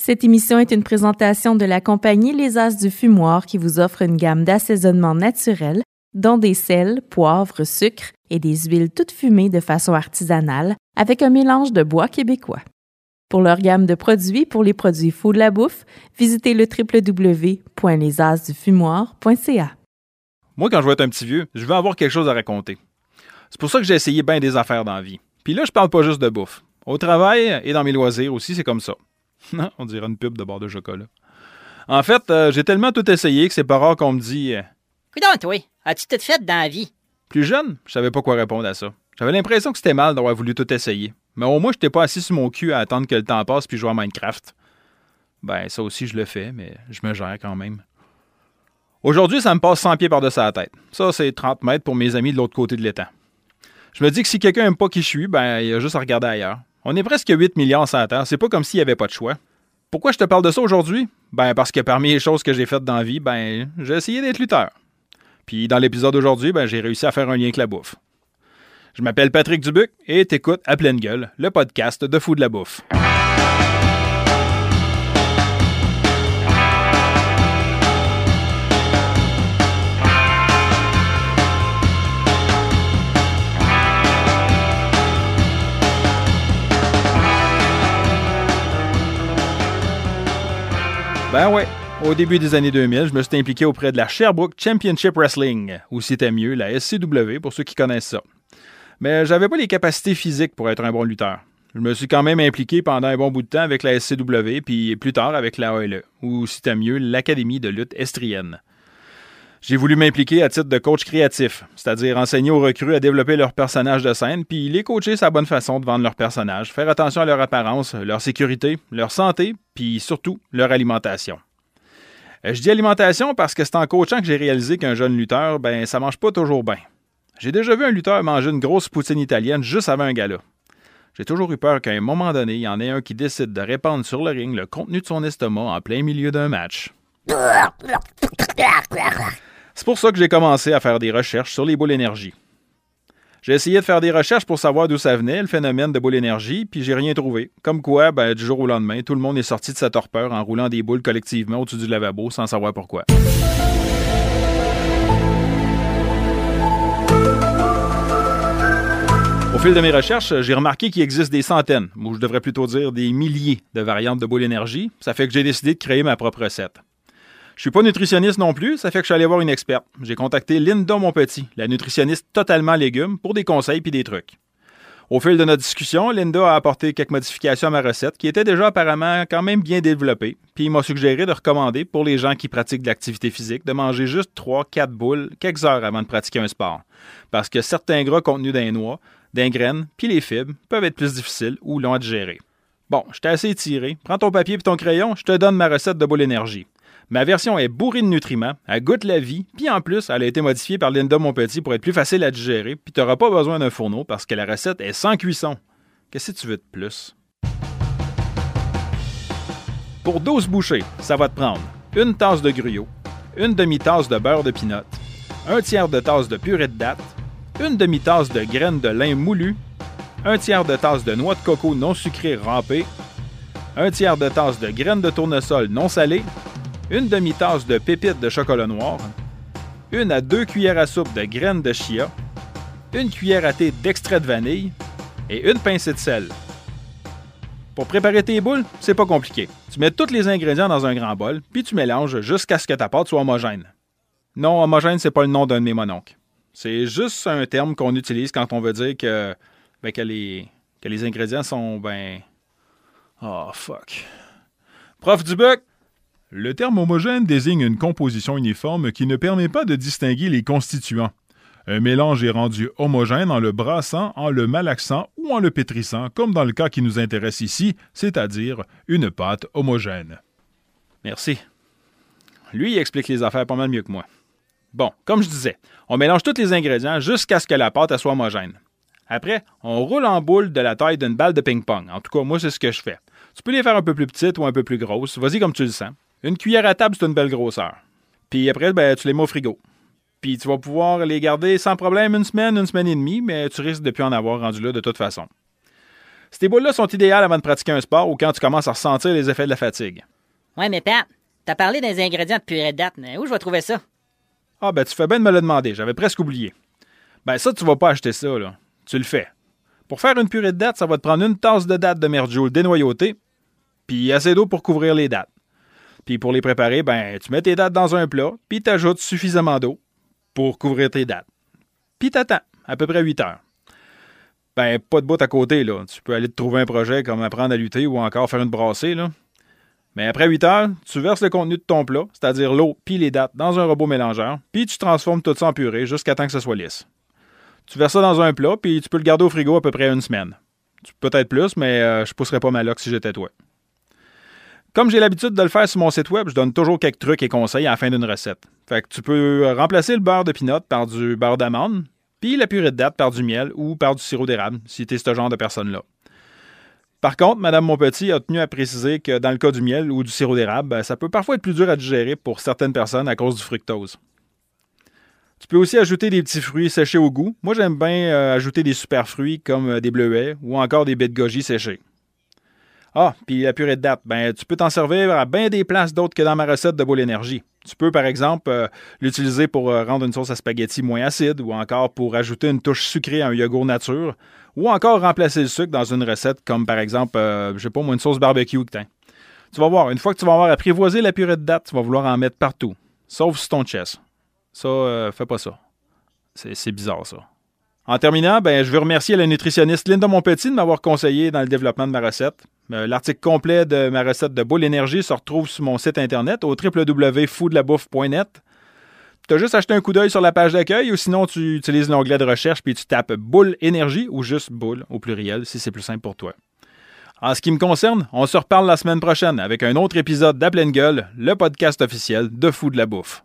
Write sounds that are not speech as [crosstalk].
Cette émission est une présentation de la compagnie Les As du Fumoir qui vous offre une gamme d'assaisonnements naturels, dont des sels, poivres, sucres et des huiles toutes fumées de façon artisanale avec un mélange de bois québécois. Pour leur gamme de produits pour les produits fous de la bouffe, visitez le www.lesasdufumoir.ca. Moi, quand je vais être un petit vieux, je veux avoir quelque chose à raconter. C'est pour ça que j'ai essayé bien des affaires dans la vie. Puis là, je parle pas juste de bouffe. Au travail et dans mes loisirs aussi, c'est comme ça. Non, [laughs] on dirait une pub de bord de chocolat. En fait, euh, j'ai tellement tout essayé que c'est pas rare qu'on me dit euh, toi, as-tu tout fait dans la vie? Plus jeune, je savais pas quoi répondre à ça. J'avais l'impression que c'était mal d'avoir voulu tout essayer. Mais au moins, j'étais pas assis sur mon cul à attendre que le temps passe puis jouer à Minecraft. Ben, ça aussi, je le fais, mais je me gère quand même. Aujourd'hui, ça me passe 100 pieds par-dessus la tête. Ça, c'est 30 mètres pour mes amis de l'autre côté de l'étang. Je me dis que si quelqu'un aime pas qui je suis, ben, il a juste à regarder ailleurs. On est presque 8 millions sur la Terre. C'est pas comme s'il n'y avait pas de choix. Pourquoi je te parle de ça aujourd'hui? Ben, parce que parmi les choses que j'ai faites dans la vie, ben, j'ai essayé d'être lutteur. Puis dans l'épisode d'aujourd'hui, ben, j'ai réussi à faire un lien avec la bouffe. Je m'appelle Patrick Dubuc et t'écoutes à pleine gueule, le podcast de Fou de la bouffe. Ben ouais, au début des années 2000, je me suis impliqué auprès de la Sherbrooke Championship Wrestling, ou c'était mieux, la SCW pour ceux qui connaissent ça. Mais j'avais pas les capacités physiques pour être un bon lutteur. Je me suis quand même impliqué pendant un bon bout de temps avec la SCW, puis plus tard avec la ALE, ou c'était mieux, l'Académie de lutte estrienne. J'ai voulu m'impliquer à titre de coach créatif, c'est-à-dire enseigner aux recrues à développer leur personnage de scène, puis les coacher sa bonne façon de vendre leur personnage, faire attention à leur apparence, leur sécurité, leur santé, puis surtout leur alimentation. Euh, je dis alimentation parce que c'est en coachant que j'ai réalisé qu'un jeune lutteur, ben, ça mange pas toujours bien. J'ai déjà vu un lutteur manger une grosse poutine italienne juste avant un gala. J'ai toujours eu peur qu'à un moment donné, il y en ait un qui décide de répandre sur le ring le contenu de son estomac en plein milieu d'un match. [laughs] C'est pour ça que j'ai commencé à faire des recherches sur les boules énergie. J'ai essayé de faire des recherches pour savoir d'où ça venait, le phénomène de boule énergie, puis j'ai rien trouvé. Comme quoi, ben, du jour au lendemain, tout le monde est sorti de sa torpeur en roulant des boules collectivement au-dessus du lavabo sans savoir pourquoi. Au fil de mes recherches, j'ai remarqué qu'il existe des centaines, ou je devrais plutôt dire des milliers de variantes de boule énergie. Ça fait que j'ai décidé de créer ma propre recette. Je suis pas nutritionniste non plus, ça fait que je suis allé voir une experte. J'ai contacté Linda Monpetit, la nutritionniste totalement légumes, pour des conseils puis des trucs. Au fil de notre discussion, Linda a apporté quelques modifications à ma recette qui était déjà apparemment quand même bien développée, puis il m'a suggéré de recommander pour les gens qui pratiquent de l'activité physique de manger juste 3-4 boules quelques heures avant de pratiquer un sport. Parce que certains gras contenus dans les noix, dans graines, puis les fibres peuvent être plus difficiles ou longs à digérer. Bon, je t'ai assez tiré. Prends ton papier et ton crayon, je te donne ma recette de boule énergie. Ma version est bourrée de nutriments, elle goûte la vie, puis en plus, elle a été modifiée par Linda Monpetit pour être plus facile à digérer, puis tu n'auras pas besoin d'un fourneau parce que la recette est sans cuisson. Qu'est-ce que tu veux de plus? Pour 12 bouchées, ça va te prendre une tasse de gruyot, une demi-tasse de beurre de pinot, un tiers de tasse de purée de date, une demi-tasse de graines de lin moulu, un tiers de tasse de noix de coco non sucrée râpée, un tiers de tasse de graines de tournesol non salées, une demi-tasse de pépites de chocolat noir, une à deux cuillères à soupe de graines de chia, une cuillère à thé d'extrait de vanille et une pincée de sel. Pour préparer tes boules, c'est pas compliqué. Tu mets tous les ingrédients dans un grand bol, puis tu mélanges jusqu'à ce que ta pâte soit homogène. Non, homogène, c'est pas le nom d'un de. C'est juste un terme qu'on utilise quand on veut dire que, ben, que, les, que les ingrédients sont, ben... Oh, fuck. Prof du buc, le terme homogène désigne une composition uniforme qui ne permet pas de distinguer les constituants. Un mélange est rendu homogène en le brassant, en le malaxant ou en le pétrissant, comme dans le cas qui nous intéresse ici, c'est-à-dire une pâte homogène. Merci. Lui, il explique les affaires pas mal mieux que moi. Bon, comme je disais, on mélange tous les ingrédients jusqu'à ce que la pâte soit homogène. Après, on roule en boule de la taille d'une balle de ping-pong. En tout cas, moi, c'est ce que je fais. Tu peux les faire un peu plus petites ou un peu plus grosses. Vas-y comme tu le sens. Une cuillère à table, c'est une belle grosseur. Puis après, ben, tu les mets au frigo. Puis tu vas pouvoir les garder sans problème une semaine, une semaine et demie, mais tu risques de plus en avoir rendu là de toute façon. Ces boules-là sont idéales avant de pratiquer un sport ou quand tu commences à ressentir les effets de la fatigue. Ouais, mais Pat, t'as parlé des ingrédients de purée de date, mais où je vais trouver ça? Ah, ben tu fais bien de me le demander, j'avais presque oublié. Ben ça, tu vas pas acheter ça, là. Tu le fais. Pour faire une purée de date, ça va te prendre une tasse de date de merjoule dénoyautée, puis assez d'eau pour couvrir les dates. Puis pour les préparer, ben tu mets tes dates dans un plat, puis tu ajoutes suffisamment d'eau pour couvrir tes dates. Puis t'attends, à peu près 8 heures. Ben, pas de bout à côté, là. Tu peux aller te trouver un projet comme apprendre à lutter ou encore faire une brassée, là. Mais après 8 heures, tu verses le contenu de ton plat, c'est-à-dire l'eau puis les dates, dans un robot mélangeur, puis tu transformes tout ça en purée jusqu'à temps que ce soit lisse. Tu verses ça dans un plat, puis tu peux le garder au frigo à peu près une semaine. Peut-être plus, mais euh, je pousserais pas ma loque si j'étais toi. Comme j'ai l'habitude de le faire sur mon site web, je donne toujours quelques trucs et conseils à la fin d'une recette. Que tu peux remplacer le beurre de pinot par du beurre d'amande, puis la purée de date par du miel ou par du sirop d'érable, si tu es ce genre de personne-là. Par contre, Mme Monpetit a tenu à préciser que dans le cas du miel ou du sirop d'érable, ben, ça peut parfois être plus dur à digérer pour certaines personnes à cause du fructose. Tu peux aussi ajouter des petits fruits séchés au goût. Moi, j'aime bien euh, ajouter des super fruits comme euh, des bleuets ou encore des baies de goji séchées. Ah, puis la purée de date, ben, tu peux t'en servir à bien des places d'autres que dans ma recette de boule énergie. Tu peux, par exemple, euh, l'utiliser pour euh, rendre une sauce à spaghetti moins acide ou encore pour ajouter une touche sucrée à un yogourt nature ou encore remplacer le sucre dans une recette comme, par exemple, euh, je sais pas moi, une sauce barbecue. Tu vas voir, une fois que tu vas avoir apprivoisé la purée de date, tu vas vouloir en mettre partout, sauf sur ton chest. Ça, fais pas ça. C'est bizarre, ça. En terminant, ben, je veux remercier la nutritionniste Linda Monpetit de m'avoir conseillé dans le développement de ma recette. Euh, l'article complet de ma recette de boule énergie se retrouve sur mon site internet au www.foodlabouffe.net. Tu as juste acheté un coup d'œil sur la page d'accueil ou sinon tu utilises l'onglet de recherche puis tu tapes boule énergie ou juste boule au pluriel si c'est plus simple pour toi. En ce qui me concerne, on se reparle la semaine prochaine avec un autre épisode d'À gueule, le podcast officiel de Fou de la bouffe.